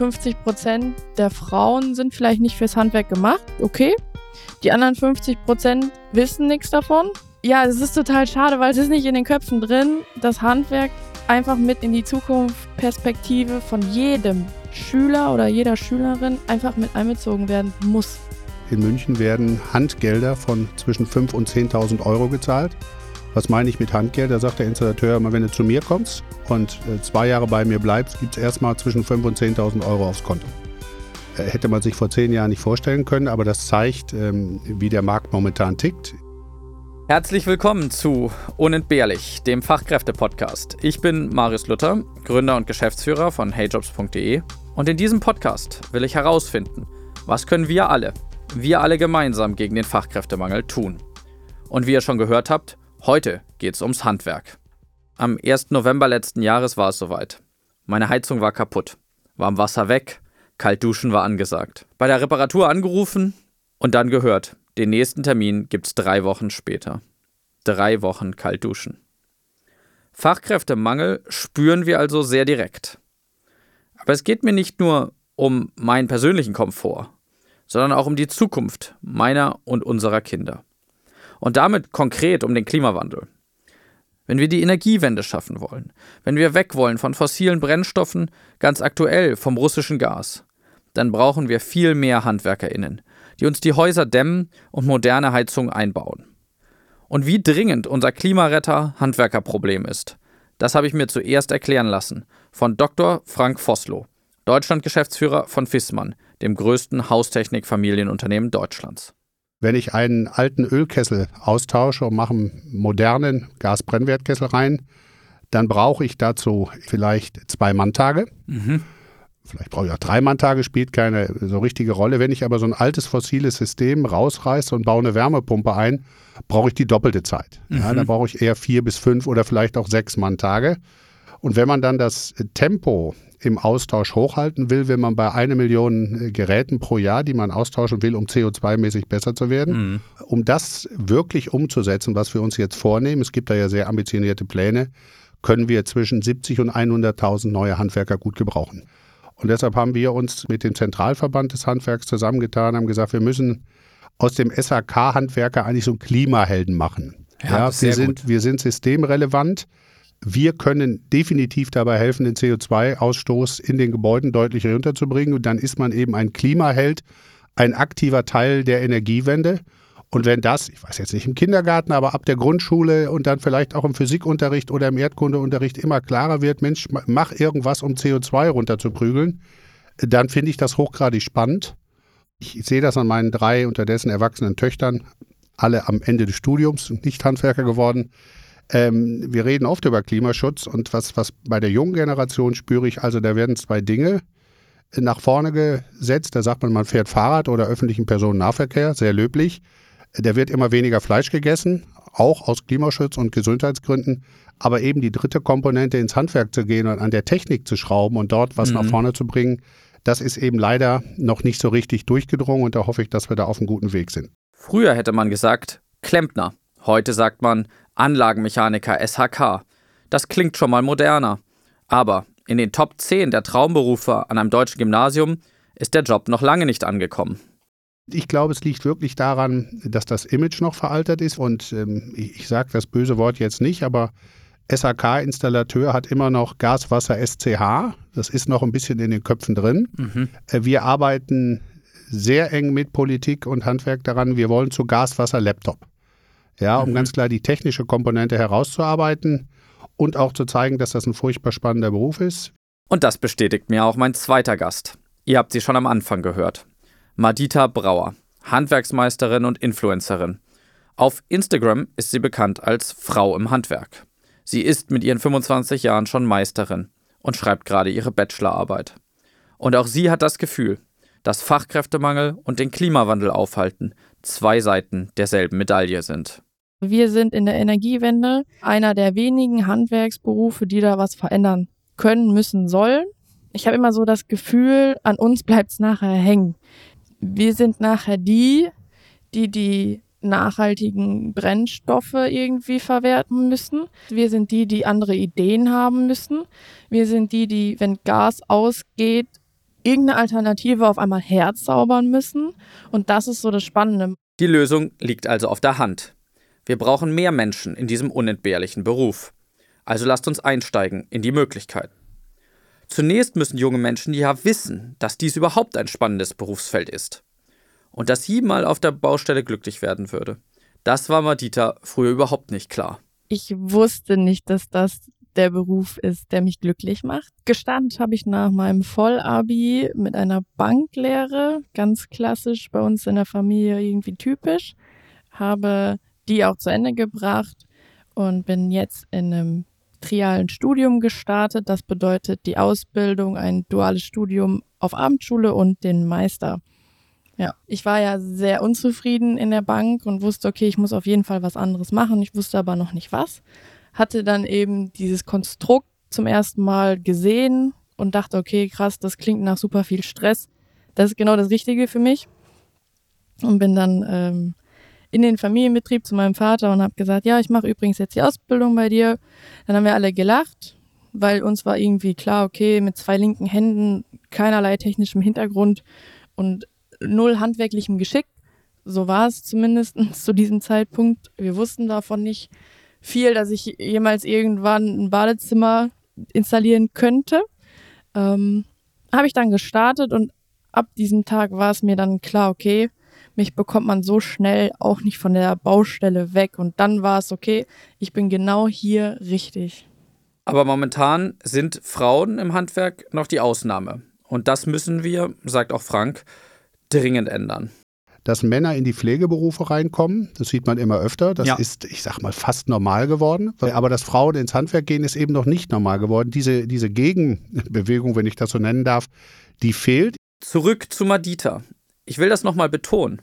50 Prozent der Frauen sind vielleicht nicht fürs Handwerk gemacht, okay. Die anderen 50 Prozent wissen nichts davon. Ja, es ist total schade, weil es ist nicht in den Köpfen drin, dass Handwerk einfach mit in die Zukunftsperspektive von jedem Schüler oder jeder Schülerin einfach mit einbezogen werden muss. In München werden Handgelder von zwischen 5.000 und 10.000 Euro gezahlt. Was meine ich mit Handgeld? Da sagt der Installateur immer, wenn du zu mir kommst und äh, zwei Jahre bei mir bleibst, gibt es erstmal zwischen 5.000 und 10.000 Euro aufs Konto. Äh, hätte man sich vor zehn Jahren nicht vorstellen können, aber das zeigt, ähm, wie der Markt momentan tickt. Herzlich willkommen zu Unentbehrlich, dem Fachkräfte-Podcast. Ich bin Marius Luther, Gründer und Geschäftsführer von heyjobs.de und in diesem Podcast will ich herausfinden, was können wir alle, wir alle gemeinsam gegen den Fachkräftemangel tun. Und wie ihr schon gehört habt, heute geht es ums Handwerk. Am 1. November letzten Jahres war es soweit. Meine Heizung war kaputt, warm Wasser weg, kalt duschen war angesagt. Bei der Reparatur angerufen und dann gehört, den nächsten Termin gibt's drei Wochen später. Drei Wochen kalt duschen. Fachkräftemangel spüren wir also sehr direkt. Aber es geht mir nicht nur um meinen persönlichen Komfort, sondern auch um die Zukunft meiner und unserer Kinder. Und damit konkret um den Klimawandel. Wenn wir die Energiewende schaffen wollen, wenn wir weg wollen von fossilen Brennstoffen, ganz aktuell vom russischen Gas, dann brauchen wir viel mehr Handwerkerinnen, die uns die Häuser dämmen und moderne Heizungen einbauen. Und wie dringend unser Klimaretter Handwerkerproblem ist, das habe ich mir zuerst erklären lassen von Dr. Frank Vossloh, Deutschlandgeschäftsführer von Fissmann, dem größten Haustechnik-Familienunternehmen Deutschlands. Wenn ich einen alten Ölkessel austausche und mache einen modernen Gasbrennwertkessel rein, dann brauche ich dazu vielleicht zwei Manntage. Mhm. Vielleicht brauche ich auch drei Manntage, spielt keine so richtige Rolle. Wenn ich aber so ein altes fossiles System rausreiße und baue eine Wärmepumpe ein, brauche ich die doppelte Zeit. Mhm. Ja, dann brauche ich eher vier bis fünf oder vielleicht auch sechs Manntage. Und wenn man dann das Tempo im Austausch hochhalten will, wenn man bei einer Million äh, Geräten pro Jahr, die man austauschen will, um CO2-mäßig besser zu werden, mhm. um das wirklich umzusetzen, was wir uns jetzt vornehmen, es gibt da ja sehr ambitionierte Pläne, können wir zwischen 70 und 100.000 neue Handwerker gut gebrauchen. Und deshalb haben wir uns mit dem Zentralverband des Handwerks zusammengetan, haben gesagt, wir müssen aus dem SAK-Handwerker eigentlich so einen Klimahelden machen. Ja, ja wir, sind, wir sind systemrelevant. Wir können definitiv dabei helfen, den CO2-Ausstoß in den Gebäuden deutlich runterzubringen. Und dann ist man eben ein Klimaheld, ein aktiver Teil der Energiewende. Und wenn das, ich weiß jetzt nicht im Kindergarten, aber ab der Grundschule und dann vielleicht auch im Physikunterricht oder im Erdkundeunterricht immer klarer wird, Mensch, mach irgendwas, um CO2 runterzuprügeln, dann finde ich das hochgradig spannend. Ich sehe das an meinen drei unterdessen erwachsenen Töchtern, alle am Ende des Studiums nicht Handwerker geworden. Ähm, wir reden oft über Klimaschutz und was, was bei der jungen Generation spüre ich, also da werden zwei Dinge nach vorne gesetzt. Da sagt man, man fährt Fahrrad oder öffentlichen Personennahverkehr, sehr löblich. Der wird immer weniger Fleisch gegessen, auch aus Klimaschutz und Gesundheitsgründen. Aber eben die dritte Komponente ins Handwerk zu gehen und an der Technik zu schrauben und dort was mhm. nach vorne zu bringen, das ist eben leider noch nicht so richtig durchgedrungen und da hoffe ich, dass wir da auf einem guten Weg sind. Früher hätte man gesagt Klempner. Heute sagt man Anlagenmechaniker SHK. Das klingt schon mal moderner. Aber in den Top 10 der Traumberufe an einem deutschen Gymnasium ist der Job noch lange nicht angekommen. Ich glaube, es liegt wirklich daran, dass das Image noch veraltet ist. Und ähm, ich, ich sage das böse Wort jetzt nicht, aber SAK-Installateur hat immer noch Gaswasser SCH. Das ist noch ein bisschen in den Köpfen drin. Mhm. Äh, wir arbeiten sehr eng mit Politik und Handwerk daran. Wir wollen zu Gaswasser Laptop. Ja, um mhm. ganz klar die technische Komponente herauszuarbeiten und auch zu zeigen, dass das ein furchtbar spannender Beruf ist. Und das bestätigt mir auch mein zweiter Gast. Ihr habt sie schon am Anfang gehört. Madita Brauer, Handwerksmeisterin und Influencerin. Auf Instagram ist sie bekannt als Frau im Handwerk. Sie ist mit ihren 25 Jahren schon Meisterin und schreibt gerade ihre Bachelorarbeit. Und auch sie hat das Gefühl, dass Fachkräftemangel und den Klimawandel aufhalten zwei Seiten derselben Medaille sind. Wir sind in der Energiewende einer der wenigen Handwerksberufe, die da was verändern können, müssen, sollen. Ich habe immer so das Gefühl, an uns bleibt es nachher hängen wir sind nachher die, die die nachhaltigen Brennstoffe irgendwie verwerten müssen. Wir sind die, die andere Ideen haben müssen. Wir sind die, die, wenn Gas ausgeht, irgendeine Alternative auf einmal herzaubern müssen. Und das ist so das Spannende. Die Lösung liegt also auf der Hand. Wir brauchen mehr Menschen in diesem unentbehrlichen Beruf. Also lasst uns einsteigen in die Möglichkeiten. Zunächst müssen junge Menschen ja wissen, dass dies überhaupt ein spannendes Berufsfeld ist. Und dass sie mal auf der Baustelle glücklich werden würde. Das war Madita früher überhaupt nicht klar. Ich wusste nicht, dass das der Beruf ist, der mich glücklich macht. Gestartet habe ich nach meinem Vollabi mit einer Banklehre, ganz klassisch bei uns in der Familie irgendwie typisch. Habe die auch zu Ende gebracht und bin jetzt in einem trialen Studium gestartet. Das bedeutet die Ausbildung, ein duales Studium auf Abendschule und den Meister. Ja, ich war ja sehr unzufrieden in der Bank und wusste, okay, ich muss auf jeden Fall was anderes machen. Ich wusste aber noch nicht was. Hatte dann eben dieses Konstrukt zum ersten Mal gesehen und dachte, okay, krass, das klingt nach super viel Stress. Das ist genau das Richtige für mich. Und bin dann ähm, in den Familienbetrieb zu meinem Vater und habe gesagt, ja, ich mache übrigens jetzt die Ausbildung bei dir. Dann haben wir alle gelacht, weil uns war irgendwie klar, okay, mit zwei linken Händen, keinerlei technischem Hintergrund und null handwerklichem Geschick. So war es zumindest zu diesem Zeitpunkt. Wir wussten davon nicht viel, dass ich jemals irgendwann ein Badezimmer installieren könnte. Ähm, habe ich dann gestartet und ab diesem Tag war es mir dann klar, okay, mich bekommt man so schnell auch nicht von der Baustelle weg. Und dann war es okay, ich bin genau hier richtig. Aber momentan sind Frauen im Handwerk noch die Ausnahme. Und das müssen wir, sagt auch Frank, dringend ändern. Dass Männer in die Pflegeberufe reinkommen, das sieht man immer öfter. Das ja. ist, ich sag mal, fast normal geworden. Aber dass Frauen ins Handwerk gehen, ist eben noch nicht normal geworden. Diese, diese Gegenbewegung, wenn ich das so nennen darf, die fehlt. Zurück zu Madita. Ich will das nochmal betonen.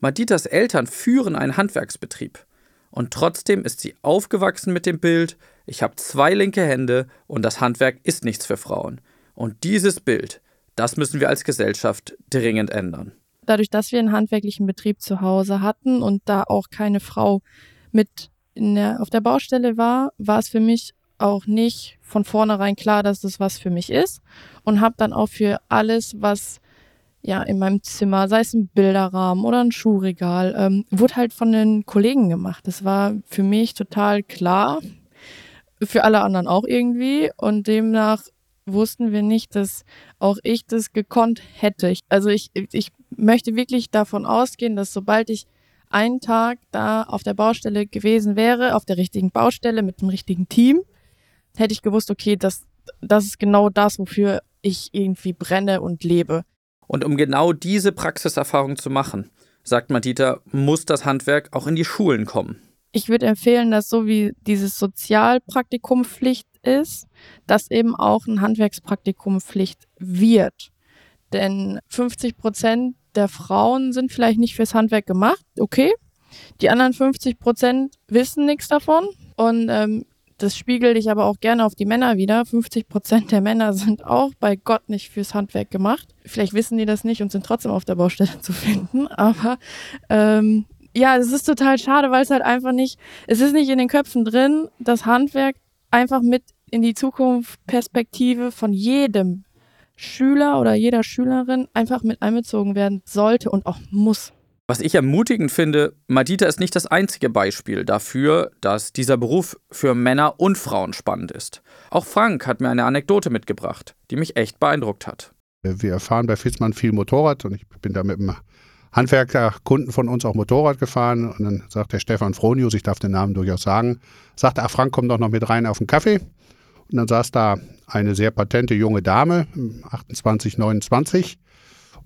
Maditas Eltern führen einen Handwerksbetrieb. Und trotzdem ist sie aufgewachsen mit dem Bild, ich habe zwei linke Hände und das Handwerk ist nichts für Frauen. Und dieses Bild, das müssen wir als Gesellschaft dringend ändern. Dadurch, dass wir einen handwerklichen Betrieb zu Hause hatten und da auch keine Frau mit der, auf der Baustelle war, war es für mich auch nicht von vornherein klar, dass das was für mich ist und habe dann auch für alles, was ja, in meinem Zimmer, sei es ein Bilderrahmen oder ein Schuhregal, ähm, wurde halt von den Kollegen gemacht. Das war für mich total klar, für alle anderen auch irgendwie. Und demnach wussten wir nicht, dass auch ich das gekonnt hätte. Also ich, ich möchte wirklich davon ausgehen, dass sobald ich einen Tag da auf der Baustelle gewesen wäre, auf der richtigen Baustelle mit dem richtigen Team, hätte ich gewusst, okay, das, das ist genau das, wofür ich irgendwie brenne und lebe. Und um genau diese Praxiserfahrung zu machen, sagt Madita, muss das Handwerk auch in die Schulen kommen. Ich würde empfehlen, dass so wie dieses Sozialpraktikum Pflicht ist, dass eben auch ein Handwerkspraktikum Pflicht wird. Denn 50 Prozent der Frauen sind vielleicht nicht fürs Handwerk gemacht, okay. Die anderen 50 Prozent wissen nichts davon. Und ähm, das spiegel ich aber auch gerne auf die Männer wieder. 50 Prozent der Männer sind auch bei Gott nicht fürs Handwerk gemacht. Vielleicht wissen die das nicht und sind trotzdem auf der Baustelle zu finden. Aber ähm, ja, es ist total schade, weil es halt einfach nicht, es ist nicht in den Köpfen drin, dass Handwerk einfach mit in die Zukunft Perspektive von jedem Schüler oder jeder Schülerin einfach mit einbezogen werden sollte und auch muss. Was ich ermutigend finde, Madita ist nicht das einzige Beispiel dafür, dass dieser Beruf für Männer und Frauen spannend ist. Auch Frank hat mir eine Anekdote mitgebracht, die mich echt beeindruckt hat. Wir fahren bei Fitzmann viel Motorrad und ich bin da mit einem Handwerkerkunden von uns auch Motorrad gefahren und dann sagt der Stefan Fronius, ich darf den Namen durchaus sagen, sagte, ach Frank, komm doch noch mit rein auf den Kaffee. Und dann saß da eine sehr patente junge Dame, 28, 29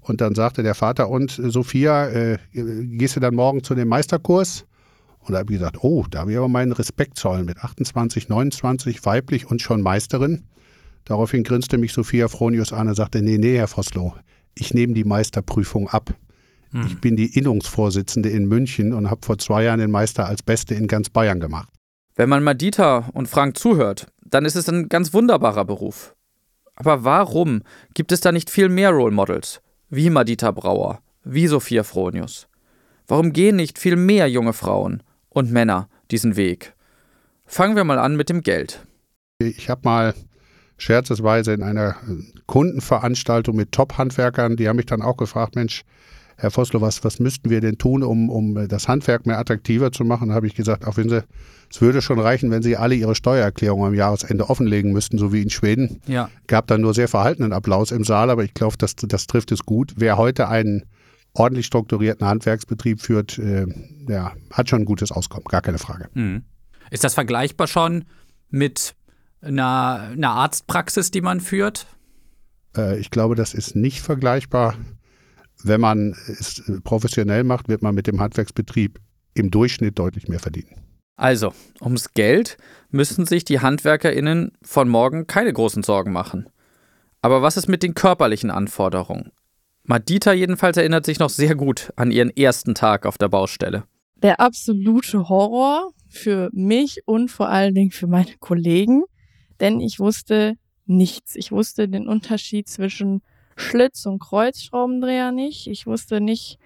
und dann sagte der Vater, und Sophia, äh, gehst du dann morgen zu dem Meisterkurs? Und da habe ich gesagt, oh, da habe ich aber meinen Respekt zollen mit 28, 29, weiblich und schon Meisterin. Daraufhin grinste mich Sophia Fronius an und sagte, nee, nee, Herr Vossloh, ich nehme die Meisterprüfung ab. Hm. Ich bin die Innungsvorsitzende in München und habe vor zwei Jahren den Meister als Beste in ganz Bayern gemacht. Wenn man mal Dieter und Frank zuhört, dann ist es ein ganz wunderbarer Beruf. Aber warum gibt es da nicht viel mehr Role Models? Wie Madita Brauer, wie Sophia Fronius? Warum gehen nicht viel mehr junge Frauen und Männer diesen Weg? Fangen wir mal an mit dem Geld. Ich habe mal scherzesweise in einer Kundenveranstaltung mit Top-Handwerkern, die haben mich dann auch gefragt, Mensch, Herr Vosslo, was, was müssten wir denn tun, um, um das Handwerk mehr attraktiver zu machen? Da habe ich gesagt, auch wenn Sie, es würde schon reichen, wenn Sie alle Ihre Steuererklärung am Jahresende offenlegen müssten, so wie in Schweden. Ja. Gab dann nur sehr verhaltenen Applaus im Saal, aber ich glaube, das, das trifft es gut. Wer heute einen ordentlich strukturierten Handwerksbetrieb führt, äh, ja, hat schon ein gutes Auskommen, gar keine Frage. Mhm. Ist das vergleichbar schon mit einer, einer Arztpraxis, die man führt? Äh, ich glaube, das ist nicht vergleichbar. Wenn man es professionell macht, wird man mit dem Handwerksbetrieb im Durchschnitt deutlich mehr verdienen. Also, ums Geld müssen sich die HandwerkerInnen von morgen keine großen Sorgen machen. Aber was ist mit den körperlichen Anforderungen? Madita jedenfalls erinnert sich noch sehr gut an ihren ersten Tag auf der Baustelle. Der absolute Horror für mich und vor allen Dingen für meine Kollegen, denn ich wusste nichts. Ich wusste den Unterschied zwischen Schlitz- und Kreuzschraubendreher nicht. Ich wusste nicht,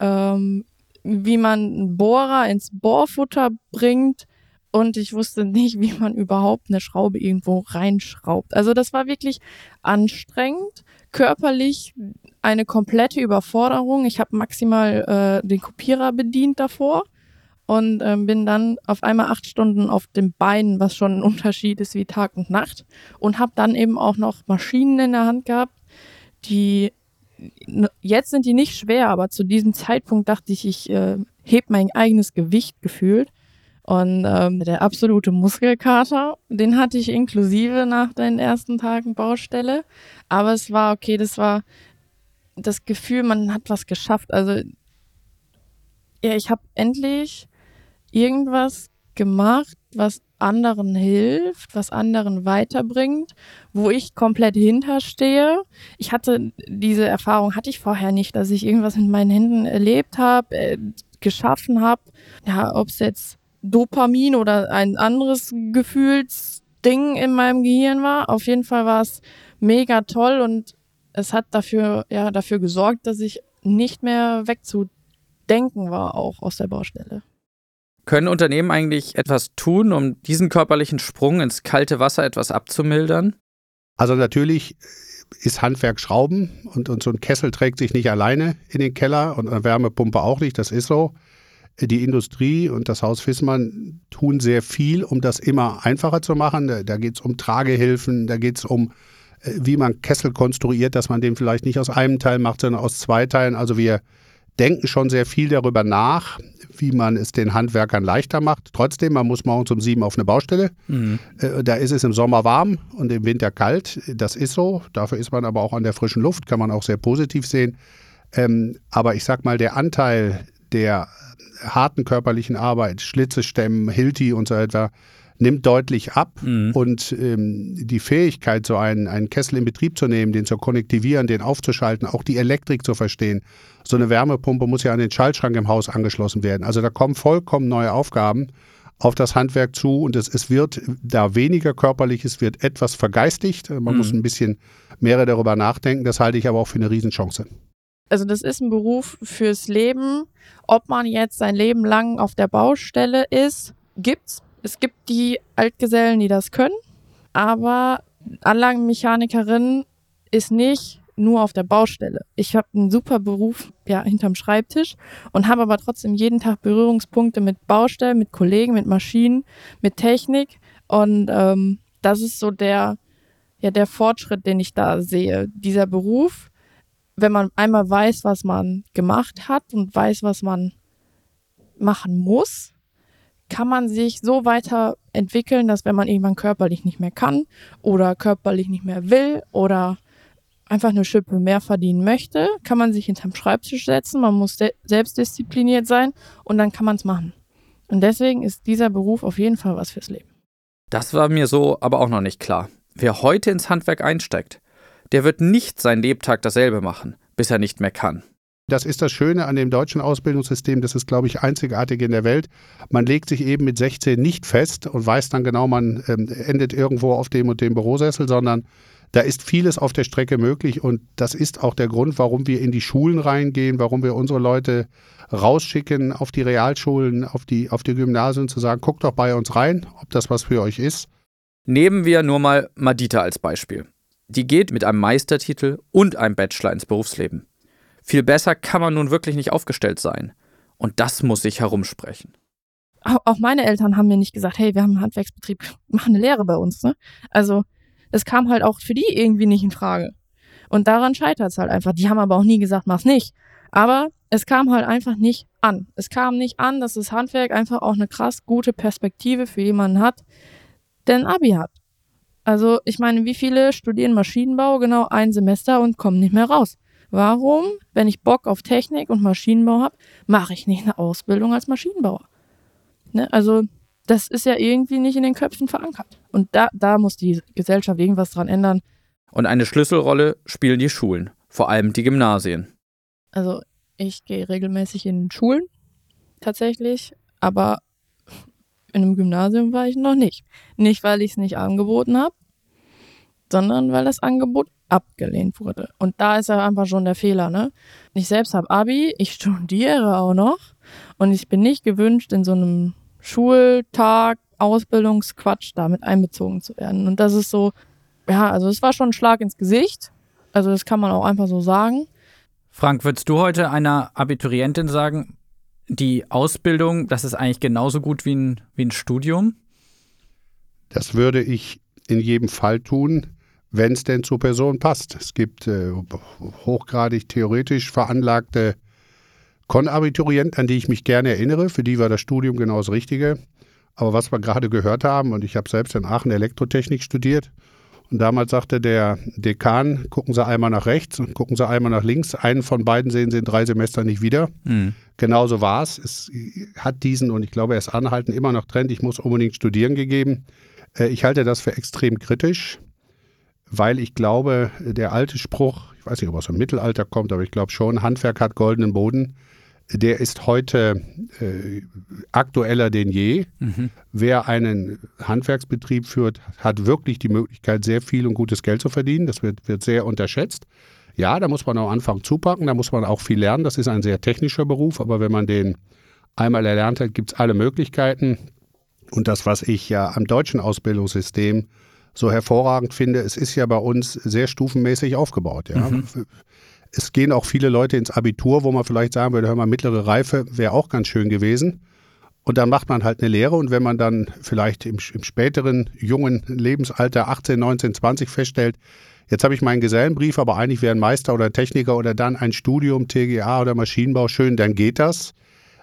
ähm, wie man einen Bohrer ins Bohrfutter bringt. Und ich wusste nicht, wie man überhaupt eine Schraube irgendwo reinschraubt. Also das war wirklich anstrengend, körperlich eine komplette Überforderung. Ich habe maximal äh, den Kopierer bedient davor und äh, bin dann auf einmal acht Stunden auf dem Bein, was schon ein Unterschied ist wie Tag und Nacht. Und habe dann eben auch noch Maschinen in der Hand gehabt, die jetzt sind die nicht schwer, aber zu diesem Zeitpunkt dachte ich, ich äh, heb mein eigenes Gewicht gefühlt. Und ähm, der absolute Muskelkater, den hatte ich inklusive nach den ersten Tagen Baustelle. Aber es war okay, das war das Gefühl, man hat was geschafft. Also ja, ich habe endlich irgendwas gemacht, was anderen hilft, was anderen weiterbringt, wo ich komplett hinterstehe. Ich hatte diese Erfahrung hatte ich vorher nicht, dass ich irgendwas mit meinen Händen erlebt habe, äh, geschaffen habe. Ja, ob es jetzt Dopamin oder ein anderes Gefühlsding in meinem Gehirn war. Auf jeden Fall war es mega toll und es hat dafür, ja, dafür gesorgt, dass ich nicht mehr wegzudenken war, auch aus der Baustelle. Können Unternehmen eigentlich etwas tun, um diesen körperlichen Sprung ins kalte Wasser etwas abzumildern? Also natürlich ist Handwerk Schrauben und, und so ein Kessel trägt sich nicht alleine in den Keller und eine Wärmepumpe auch nicht, das ist so die Industrie und das Haus Fissmann tun sehr viel, um das immer einfacher zu machen. Da geht es um Tragehilfen, da geht es um, äh, wie man Kessel konstruiert, dass man den vielleicht nicht aus einem Teil macht, sondern aus zwei Teilen. Also wir denken schon sehr viel darüber nach, wie man es den Handwerkern leichter macht. Trotzdem, man muss morgens um sieben auf eine Baustelle. Mhm. Äh, da ist es im Sommer warm und im Winter kalt. Das ist so. Dafür ist man aber auch an der frischen Luft, kann man auch sehr positiv sehen. Ähm, aber ich sag mal, der Anteil der harten körperlichen Arbeit, Schlitze stemmen, Hilti und so etwa, nimmt deutlich ab. Mhm. Und ähm, die Fähigkeit, so einen, einen Kessel in Betrieb zu nehmen, den zu konnektivieren, den aufzuschalten, auch die Elektrik zu verstehen. So eine Wärmepumpe muss ja an den Schaltschrank im Haus angeschlossen werden. Also da kommen vollkommen neue Aufgaben auf das Handwerk zu und es, es wird da weniger körperlich, es wird etwas vergeistigt. Man mhm. muss ein bisschen mehr darüber nachdenken. Das halte ich aber auch für eine Riesenchance also das ist ein Beruf fürs Leben. Ob man jetzt sein Leben lang auf der Baustelle ist, gibt's. Es gibt die Altgesellen, die das können, aber Anlagenmechanikerin ist nicht nur auf der Baustelle. Ich habe einen super Beruf ja hinterm Schreibtisch und habe aber trotzdem jeden Tag Berührungspunkte mit Baustellen, mit Kollegen, mit Maschinen, mit Technik und ähm, das ist so der ja der Fortschritt, den ich da sehe. Dieser Beruf wenn man einmal weiß, was man gemacht hat und weiß, was man machen muss, kann man sich so weiterentwickeln, dass wenn man irgendwann körperlich nicht mehr kann oder körperlich nicht mehr will oder einfach eine Schippe mehr verdienen möchte, kann man sich hinterm Schreibtisch setzen, man muss selbstdiszipliniert sein und dann kann man es machen. Und deswegen ist dieser Beruf auf jeden Fall was fürs Leben. Das war mir so aber auch noch nicht klar. Wer heute ins Handwerk einsteigt, der wird nicht sein Lebtag dasselbe machen, bis er nicht mehr kann. Das ist das Schöne an dem deutschen Ausbildungssystem, das ist, glaube ich, einzigartig in der Welt. Man legt sich eben mit 16 nicht fest und weiß dann genau, man ähm, endet irgendwo auf dem und dem Bürosessel, sondern da ist vieles auf der Strecke möglich und das ist auch der Grund, warum wir in die Schulen reingehen, warum wir unsere Leute rausschicken auf die Realschulen, auf die, auf die Gymnasien, zu sagen, guckt doch bei uns rein, ob das was für euch ist. Nehmen wir nur mal Madita als Beispiel. Die geht mit einem Meistertitel und einem Bachelor ins Berufsleben. Viel besser kann man nun wirklich nicht aufgestellt sein. Und das muss sich herumsprechen. Auch meine Eltern haben mir nicht gesagt, hey, wir haben einen Handwerksbetrieb, mach eine Lehre bei uns. Ne? Also es kam halt auch für die irgendwie nicht in Frage. Und daran scheitert es halt einfach. Die haben aber auch nie gesagt, mach's nicht. Aber es kam halt einfach nicht an. Es kam nicht an, dass das Handwerk einfach auch eine krass gute Perspektive für jemanden hat, der ein Abi hat. Also ich meine, wie viele studieren Maschinenbau genau ein Semester und kommen nicht mehr raus? Warum, wenn ich Bock auf Technik und Maschinenbau habe, mache ich nicht eine Ausbildung als Maschinenbauer? Ne? Also das ist ja irgendwie nicht in den Köpfen verankert. Und da, da muss die Gesellschaft irgendwas dran ändern. Und eine Schlüsselrolle spielen die Schulen, vor allem die Gymnasien. Also ich gehe regelmäßig in Schulen tatsächlich, aber in einem Gymnasium war ich noch nicht. Nicht, weil ich es nicht angeboten habe, sondern weil das Angebot abgelehnt wurde. Und da ist ja einfach schon der Fehler, ne? Ich selbst habe Abi, ich studiere auch noch und ich bin nicht gewünscht, in so einem Schultag, Ausbildungsquatsch damit einbezogen zu werden. Und das ist so, ja, also es war schon ein Schlag ins Gesicht. Also das kann man auch einfach so sagen. Frank, würdest du heute einer Abiturientin sagen, die Ausbildung, das ist eigentlich genauso gut wie ein, wie ein Studium? Das würde ich in jedem Fall tun, wenn es denn zur Person passt. Es gibt äh, hochgradig theoretisch veranlagte Konabiturienten, an die ich mich gerne erinnere. Für die war das Studium genau das Richtige. Aber was wir gerade gehört haben, und ich habe selbst in Aachen Elektrotechnik studiert, und damals sagte der Dekan, gucken Sie einmal nach rechts und gucken Sie einmal nach links. Einen von beiden sehen Sie in drei Semestern nicht wieder. Mhm. Genauso war es. Es hat diesen, und ich glaube, er ist anhalten, immer noch Trend, ich muss unbedingt studieren gegeben. Äh, ich halte das für extrem kritisch, weil ich glaube, der alte Spruch, ich weiß nicht, ob er aus dem Mittelalter kommt, aber ich glaube schon, Handwerk hat goldenen Boden der ist heute äh, aktueller denn je. Mhm. Wer einen Handwerksbetrieb führt, hat wirklich die Möglichkeit, sehr viel und gutes Geld zu verdienen. Das wird, wird sehr unterschätzt. Ja, da muss man am Anfang zupacken, da muss man auch viel lernen. Das ist ein sehr technischer Beruf, aber wenn man den einmal erlernt hat, gibt es alle Möglichkeiten. Und das, was ich ja am deutschen Ausbildungssystem so hervorragend finde, es ist ja bei uns sehr stufenmäßig aufgebaut. Ja. Mhm es gehen auch viele Leute ins Abitur, wo man vielleicht sagen würde, hör mal, mittlere Reife wäre auch ganz schön gewesen. Und dann macht man halt eine Lehre und wenn man dann vielleicht im, im späteren jungen Lebensalter 18, 19, 20 feststellt, jetzt habe ich meinen Gesellenbrief, aber eigentlich wäre ein Meister oder Techniker oder dann ein Studium, TGA oder Maschinenbau schön, dann geht das.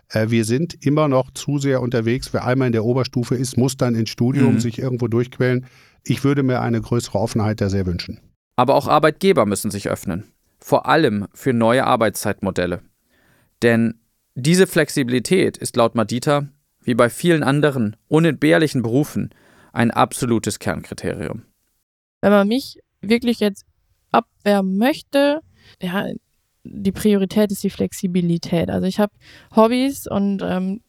Äh, wir sind immer noch zu sehr unterwegs. Wer einmal in der Oberstufe ist, muss dann ins Studium mhm. sich irgendwo durchquälen. Ich würde mir eine größere Offenheit da sehr wünschen. Aber auch Arbeitgeber müssen sich öffnen vor allem für neue Arbeitszeitmodelle. Denn diese Flexibilität ist laut Madita, wie bei vielen anderen unentbehrlichen Berufen, ein absolutes Kernkriterium. Wenn man mich wirklich jetzt abwerben möchte, ja, die Priorität ist die Flexibilität. Also ich habe Hobbys und ähm,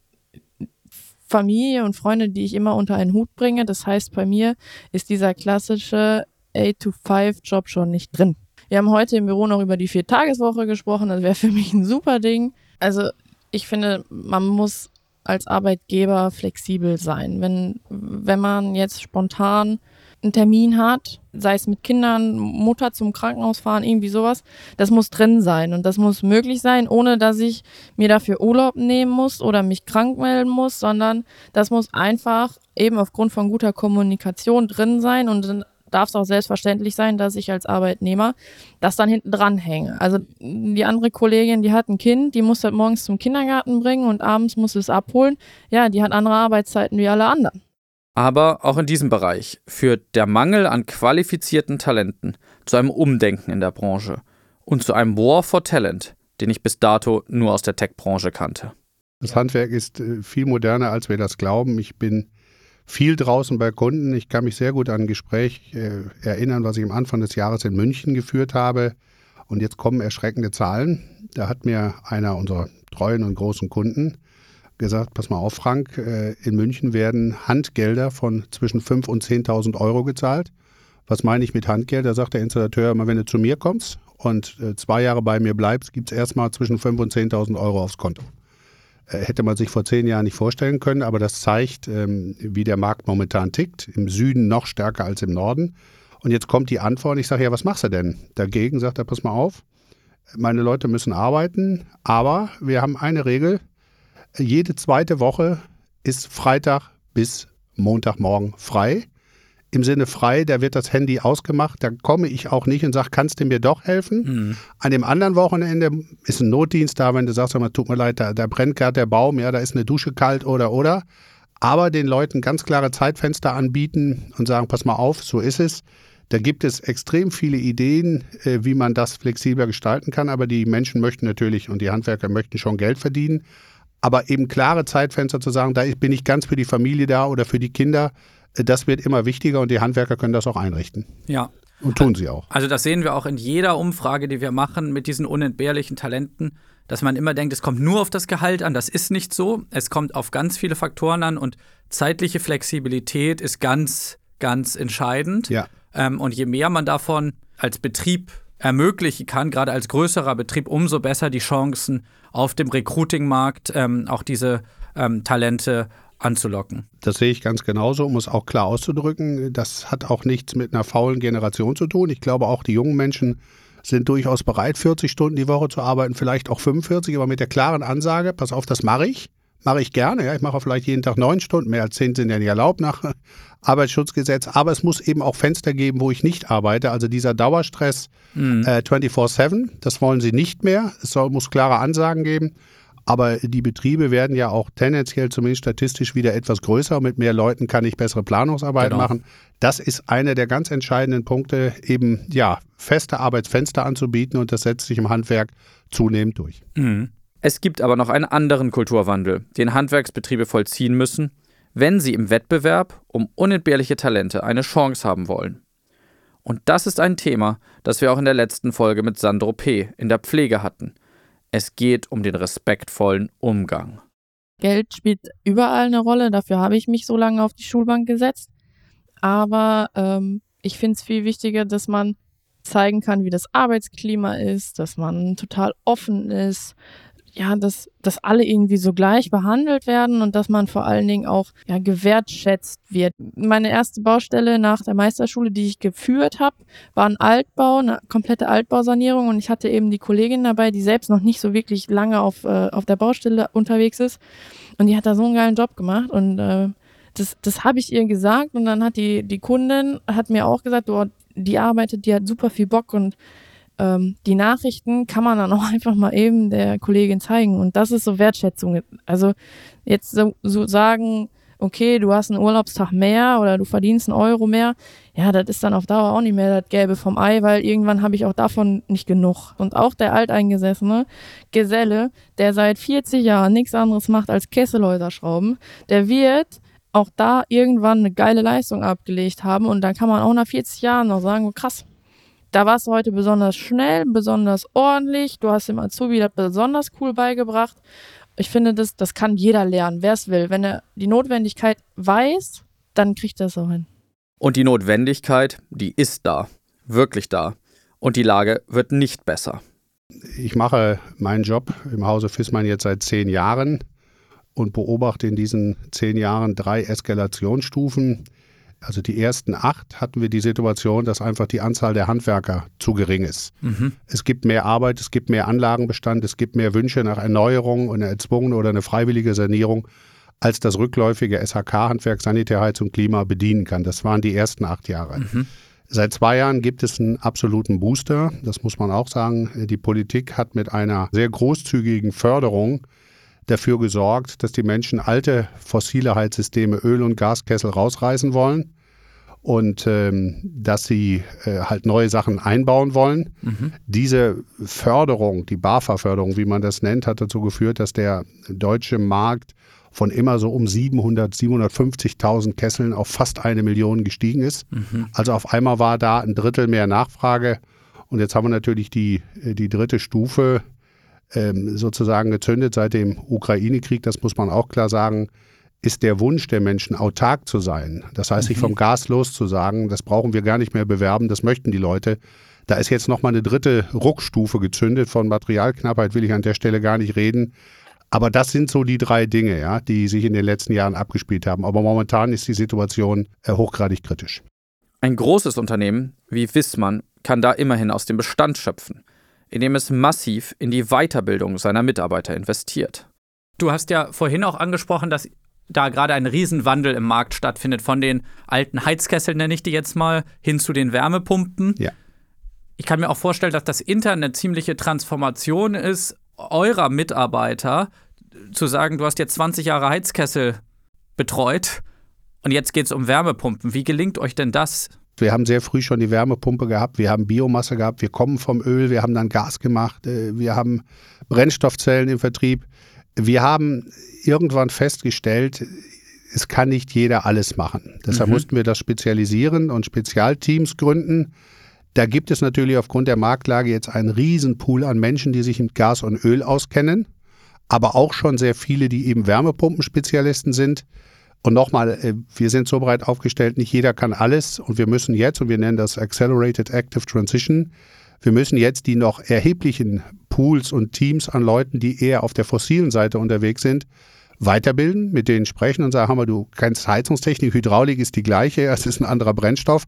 Familie und Freunde, die ich immer unter einen Hut bringe. Das heißt, bei mir ist dieser klassische 8-to-5-Job schon nicht drin. Wir haben heute im Büro noch über die Viertageswoche gesprochen. Das wäre für mich ein super Ding. Also ich finde, man muss als Arbeitgeber flexibel sein. Wenn, wenn man jetzt spontan einen Termin hat, sei es mit Kindern, Mutter zum Krankenhaus fahren, irgendwie sowas, das muss drin sein und das muss möglich sein, ohne dass ich mir dafür Urlaub nehmen muss oder mich krank melden muss, sondern das muss einfach eben aufgrund von guter Kommunikation drin sein und dann darf es auch selbstverständlich sein, dass ich als Arbeitnehmer das dann hinten dran hänge. Also die andere Kollegin, die hat ein Kind, die muss das morgens zum Kindergarten bringen und abends muss es abholen. Ja, die hat andere Arbeitszeiten wie alle anderen. Aber auch in diesem Bereich führt der Mangel an qualifizierten Talenten zu einem Umdenken in der Branche und zu einem War for Talent, den ich bis dato nur aus der Tech-Branche kannte. Das Handwerk ist äh, viel moderner, als wir das glauben. Ich bin viel draußen bei Kunden. Ich kann mich sehr gut an ein Gespräch äh, erinnern, was ich am Anfang des Jahres in München geführt habe. Und jetzt kommen erschreckende Zahlen. Da hat mir einer unserer treuen und großen Kunden gesagt, pass mal auf, Frank, äh, in München werden Handgelder von zwischen 5.000 und 10.000 Euro gezahlt. Was meine ich mit Handgeld? Da sagt der Installateur immer, wenn du zu mir kommst und äh, zwei Jahre bei mir bleibst, gibt es erstmal zwischen 5.000 und 10.000 Euro aufs Konto. Äh, hätte man sich vor zehn Jahren nicht vorstellen können, aber das zeigt, ähm, wie der Markt momentan tickt. Im Süden noch stärker als im Norden. Und jetzt kommt die Antwort. Ich sage, ja, was machst du denn? Dagegen sagt er, pass mal auf, meine Leute müssen arbeiten, aber wir haben eine Regel. Jede zweite Woche ist Freitag bis Montagmorgen frei. Im Sinne frei, da wird das Handy ausgemacht, da komme ich auch nicht und sage, kannst du mir doch helfen? Mhm. An dem anderen Wochenende ist ein Notdienst da, wenn du sagst, tut mir leid, da, da brennt gerade der Baum, ja, da ist eine Dusche kalt oder oder. Aber den Leuten ganz klare Zeitfenster anbieten und sagen, pass mal auf, so ist es. Da gibt es extrem viele Ideen, äh, wie man das flexibler gestalten kann, aber die Menschen möchten natürlich und die Handwerker möchten schon Geld verdienen. Aber eben klare Zeitfenster zu sagen, da bin ich ganz für die Familie da oder für die Kinder, äh, das wird immer wichtiger und die Handwerker können das auch einrichten. Ja. Und tun sie auch. Also das sehen wir auch in jeder Umfrage, die wir machen mit diesen unentbehrlichen Talenten, dass man immer denkt, es kommt nur auf das Gehalt an. Das ist nicht so. Es kommt auf ganz viele Faktoren an und zeitliche Flexibilität ist ganz, ganz entscheidend. Ja. Ähm, und je mehr man davon als Betrieb ermöglichen kann, gerade als größerer Betrieb, umso besser die Chancen auf dem Recruiting-Markt, ähm, auch diese ähm, Talente anzulocken. Das sehe ich ganz genauso, um es auch klar auszudrücken. Das hat auch nichts mit einer faulen Generation zu tun. Ich glaube, auch die jungen Menschen sind durchaus bereit, 40 Stunden die Woche zu arbeiten, vielleicht auch 45, aber mit der klaren Ansage, pass auf, das mache ich. Mache ich gerne, ja. Ich mache vielleicht jeden Tag neun Stunden, mehr als zehn sind ja nicht erlaubt nach Arbeitsschutzgesetz. Aber es muss eben auch Fenster geben, wo ich nicht arbeite. Also dieser Dauerstress mhm. äh, 24-7, das wollen sie nicht mehr. Es soll, muss klare Ansagen geben. Aber die Betriebe werden ja auch tendenziell zumindest statistisch wieder etwas größer. Mit mehr Leuten kann ich bessere Planungsarbeit genau. machen. Das ist einer der ganz entscheidenden Punkte, eben ja, feste Arbeitsfenster anzubieten und das setzt sich im Handwerk zunehmend durch. Mhm. Es gibt aber noch einen anderen Kulturwandel, den Handwerksbetriebe vollziehen müssen, wenn sie im Wettbewerb um unentbehrliche Talente eine Chance haben wollen. Und das ist ein Thema, das wir auch in der letzten Folge mit Sandro P. in der Pflege hatten. Es geht um den respektvollen Umgang. Geld spielt überall eine Rolle, dafür habe ich mich so lange auf die Schulbank gesetzt. Aber ähm, ich finde es viel wichtiger, dass man zeigen kann, wie das Arbeitsklima ist, dass man total offen ist, ja, dass, dass alle irgendwie so gleich behandelt werden und dass man vor allen Dingen auch ja, gewertschätzt wird. Meine erste Baustelle nach der Meisterschule, die ich geführt habe, war ein Altbau, eine komplette Altbausanierung. Und ich hatte eben die Kollegin dabei, die selbst noch nicht so wirklich lange auf, äh, auf der Baustelle unterwegs ist. Und die hat da so einen geilen Job gemacht. Und äh, das, das habe ich ihr gesagt. Und dann hat die, die Kundin hat mir auch gesagt, oh, die arbeitet, die hat super viel Bock. Und ähm, die Nachrichten kann man dann auch einfach mal eben der Kollegin zeigen. Und das ist so Wertschätzung. Also jetzt so, so sagen, okay, du hast einen Urlaubstag mehr oder du verdienst einen Euro mehr, ja, das ist dann auf Dauer auch nicht mehr das Gelbe vom Ei, weil irgendwann habe ich auch davon nicht genug. Und auch der alteingesessene Geselle, der seit 40 Jahren nichts anderes macht als Kesselhäuser schrauben, der wird auch da irgendwann eine geile Leistung abgelegt haben und dann kann man auch nach 40 Jahren noch sagen, oh, krass, da warst du heute besonders schnell, besonders ordentlich. Du hast dem Azubi das besonders cool beigebracht. Ich finde, das, das kann jeder lernen, wer es will. Wenn er die Notwendigkeit weiß, dann kriegt er es auch hin. Und die Notwendigkeit, die ist da. Wirklich da. Und die Lage wird nicht besser. Ich mache meinen Job im Hause Fissmann jetzt seit zehn Jahren und beobachte in diesen zehn Jahren drei Eskalationsstufen also die ersten acht hatten wir die Situation, dass einfach die Anzahl der Handwerker zu gering ist. Mhm. Es gibt mehr Arbeit, es gibt mehr Anlagenbestand, es gibt mehr Wünsche nach Erneuerung und eine erzwungene oder eine freiwillige Sanierung, als das rückläufige SHK-Handwerk Sanitärheits und Klima bedienen kann. Das waren die ersten acht Jahre. Mhm. Seit zwei Jahren gibt es einen absoluten Booster. Das muss man auch sagen. Die Politik hat mit einer sehr großzügigen Förderung dafür gesorgt, dass die Menschen alte fossile Heizsysteme, Öl- und Gaskessel rausreißen wollen und ähm, dass sie äh, halt neue Sachen einbauen wollen. Mhm. Diese Förderung, die BAFA-Förderung, wie man das nennt, hat dazu geführt, dass der deutsche Markt von immer so um 700, 750.000 Kesseln auf fast eine Million gestiegen ist. Mhm. Also auf einmal war da ein Drittel mehr Nachfrage. Und jetzt haben wir natürlich die, die dritte Stufe ähm, sozusagen gezündet seit dem Ukraine-Krieg, das muss man auch klar sagen, ist der Wunsch der Menschen, autark zu sein. Das heißt, sich mhm. vom Gas loszusagen, das brauchen wir gar nicht mehr bewerben, das möchten die Leute. Da ist jetzt nochmal eine dritte Ruckstufe gezündet. Von Materialknappheit will ich an der Stelle gar nicht reden. Aber das sind so die drei Dinge, ja, die sich in den letzten Jahren abgespielt haben. Aber momentan ist die Situation äh, hochgradig kritisch. Ein großes Unternehmen wie Wissmann kann da immerhin aus dem Bestand schöpfen, indem es massiv in die Weiterbildung seiner Mitarbeiter investiert. Du hast ja vorhin auch angesprochen, dass da gerade ein Riesenwandel im Markt stattfindet, von den alten Heizkesseln, nenne ich die jetzt mal, hin zu den Wärmepumpen. Ja. Ich kann mir auch vorstellen, dass das Internet eine ziemliche Transformation ist, eurer Mitarbeiter zu sagen, du hast jetzt 20 Jahre Heizkessel betreut und jetzt geht es um Wärmepumpen. Wie gelingt euch denn das? Wir haben sehr früh schon die Wärmepumpe gehabt, wir haben Biomasse gehabt, wir kommen vom Öl, wir haben dann Gas gemacht, äh, wir haben Brennstoffzellen im Vertrieb. Wir haben irgendwann festgestellt, es kann nicht jeder alles machen. Deshalb mhm. mussten wir das spezialisieren und Spezialteams gründen. Da gibt es natürlich aufgrund der Marktlage jetzt einen Riesenpool an Menschen, die sich mit Gas und Öl auskennen, aber auch schon sehr viele, die eben Wärmepumpenspezialisten sind. Und nochmal, äh, wir sind so breit aufgestellt, nicht jeder kann alles. Und wir müssen jetzt, und wir nennen das Accelerated Active Transition, wir müssen jetzt die noch erheblichen Pools und Teams an Leuten, die eher auf der fossilen Seite unterwegs sind, weiterbilden, mit denen sprechen und sagen, mal, du kennst Heizungstechnik, Hydraulik ist die gleiche, es ist ein anderer Brennstoff.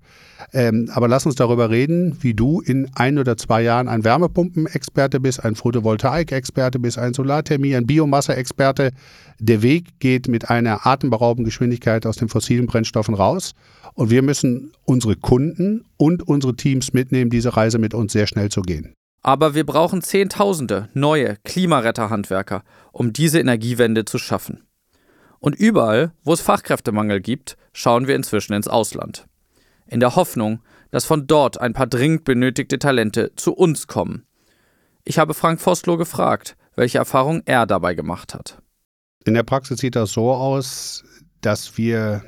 Ähm, aber lass uns darüber reden, wie du in ein oder zwei Jahren ein Wärmepumpenexperte bist, ein Photovoltaik-Experte bist, ein Solarthermie, ein Biomasse-Experte. Der Weg geht mit einer atemberaubenden Geschwindigkeit aus den fossilen Brennstoffen raus. Und wir müssen unsere Kunden und unsere Teams mitnehmen, diese Reise mit uns sehr schnell zu gehen. Aber wir brauchen Zehntausende neue Klimaretterhandwerker, um diese Energiewende zu schaffen. Und überall, wo es Fachkräftemangel gibt, schauen wir inzwischen ins Ausland. In der Hoffnung, dass von dort ein paar dringend benötigte Talente zu uns kommen. Ich habe Frank Voslow gefragt, welche Erfahrung er dabei gemacht hat. In der Praxis sieht das so aus, dass wir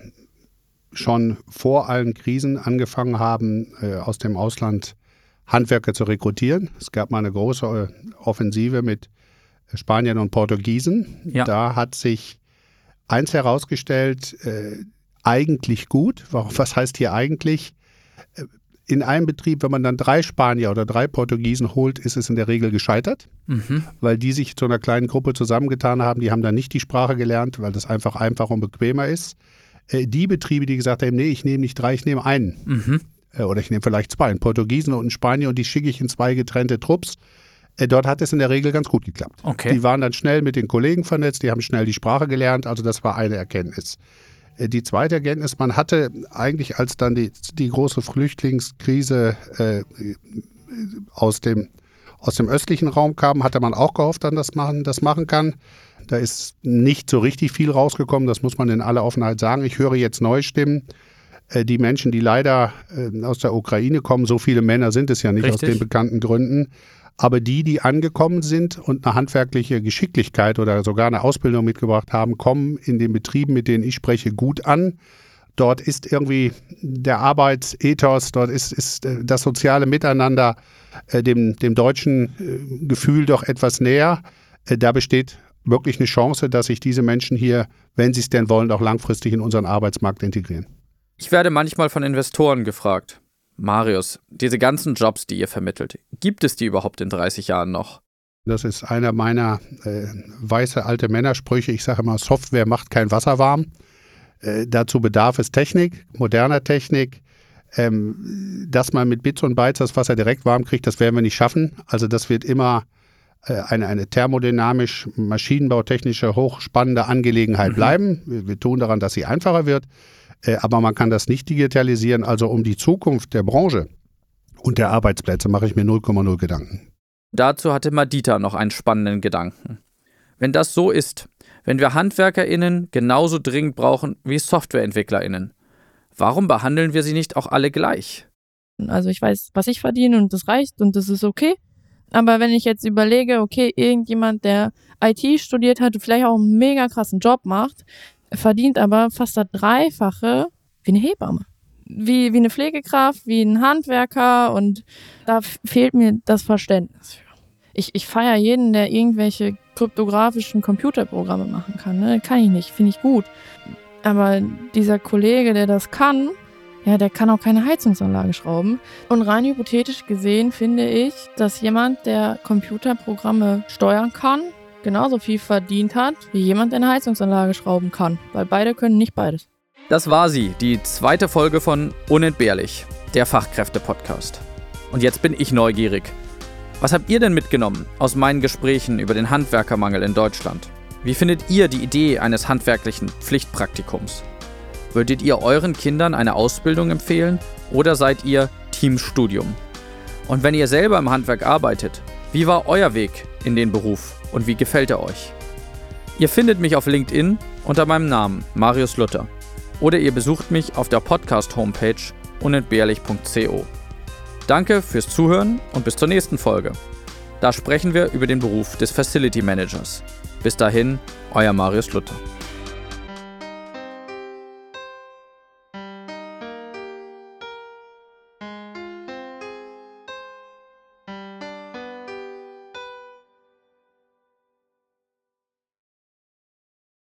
schon vor allen Krisen angefangen haben, äh, aus dem Ausland Handwerker zu rekrutieren. Es gab mal eine große äh, Offensive mit Spaniern und Portugiesen. Ja. Da hat sich eins herausgestellt, äh, eigentlich gut. Was heißt hier eigentlich? Äh, in einem Betrieb, wenn man dann drei Spanier oder drei Portugiesen holt, ist es in der Regel gescheitert, mhm. weil die sich zu einer kleinen Gruppe zusammengetan haben. Die haben dann nicht die Sprache gelernt, weil das einfach einfacher und bequemer ist. Äh, die Betriebe, die gesagt haben, nee, ich nehme nicht drei, ich nehme einen. Mhm. Äh, oder ich nehme vielleicht zwei, einen Portugiesen und einen Spanier und die schicke ich in zwei getrennte Trupps. Äh, dort hat es in der Regel ganz gut geklappt. Okay. Die waren dann schnell mit den Kollegen vernetzt, die haben schnell die Sprache gelernt, also das war eine Erkenntnis. Äh, die zweite Erkenntnis, man hatte eigentlich, als dann die, die große Flüchtlingskrise äh, aus, dem, aus dem östlichen Raum kam, hatte man auch gehofft, dass man das machen kann. Da ist nicht so richtig viel rausgekommen, das muss man in aller Offenheit sagen. Ich höre jetzt neue Stimmen, die Menschen, die leider äh, aus der Ukraine kommen, so viele Männer sind es ja nicht Richtig. aus den bekannten Gründen, aber die, die angekommen sind und eine handwerkliche Geschicklichkeit oder sogar eine Ausbildung mitgebracht haben, kommen in den Betrieben, mit denen ich spreche, gut an. Dort ist irgendwie der Arbeitsethos, dort ist, ist äh, das soziale Miteinander dem, dem deutschen Gefühl doch etwas näher. Da besteht wirklich eine Chance, dass sich diese Menschen hier, wenn sie es denn wollen, auch langfristig in unseren Arbeitsmarkt integrieren. Ich werde manchmal von Investoren gefragt. Marius, diese ganzen Jobs, die ihr vermittelt, gibt es die überhaupt in 30 Jahren noch? Das ist einer meiner äh, weiße alte Männersprüche. Ich sage immer, Software macht kein Wasser warm. Äh, dazu bedarf es Technik, moderner Technik. Ähm, dass man mit Bits und Bytes das Wasser direkt warm kriegt, das werden wir nicht schaffen. Also das wird immer äh, eine, eine thermodynamisch, maschinenbautechnische, hochspannende Angelegenheit mhm. bleiben. Wir, wir tun daran, dass sie einfacher wird. Äh, aber man kann das nicht digitalisieren. Also um die Zukunft der Branche und der Arbeitsplätze mache ich mir 0,0 Gedanken. Dazu hatte Madita noch einen spannenden Gedanken. Wenn das so ist, wenn wir HandwerkerInnen genauso dringend brauchen wie SoftwareentwicklerInnen, warum behandeln wir sie nicht auch alle gleich? Also ich weiß, was ich verdiene und das reicht und das ist okay. Aber wenn ich jetzt überlege, okay, irgendjemand, der IT studiert hat, vielleicht auch einen mega krassen Job macht, verdient aber fast das Dreifache wie eine Hebamme. Wie, wie eine Pflegekraft, wie ein Handwerker und da fehlt mir das Verständnis für. Ich, ich feiere jeden, der irgendwelche kryptografischen Computerprogramme machen kann. Ne? Kann ich nicht, finde ich gut. Aber dieser Kollege, der das kann, ja, der kann auch keine Heizungsanlage schrauben. Und rein hypothetisch gesehen finde ich, dass jemand, der Computerprogramme steuern kann, genauso viel verdient hat, wie jemand, eine Heizungsanlage schrauben kann. Weil beide können nicht beides. Das war sie, die zweite Folge von Unentbehrlich, der Fachkräfte-Podcast. Und jetzt bin ich neugierig. Was habt ihr denn mitgenommen aus meinen Gesprächen über den Handwerkermangel in Deutschland? Wie findet ihr die Idee eines handwerklichen Pflichtpraktikums? Würdet ihr euren Kindern eine Ausbildung empfehlen oder seid ihr Teamstudium? Und wenn ihr selber im Handwerk arbeitet, wie war euer Weg in den Beruf und wie gefällt er euch? Ihr findet mich auf LinkedIn unter meinem Namen Marius Luther oder ihr besucht mich auf der Podcast-Homepage unentbehrlich.co. Danke fürs Zuhören und bis zur nächsten Folge. Da sprechen wir über den Beruf des Facility Managers. Bis dahin, euer Marius Luther.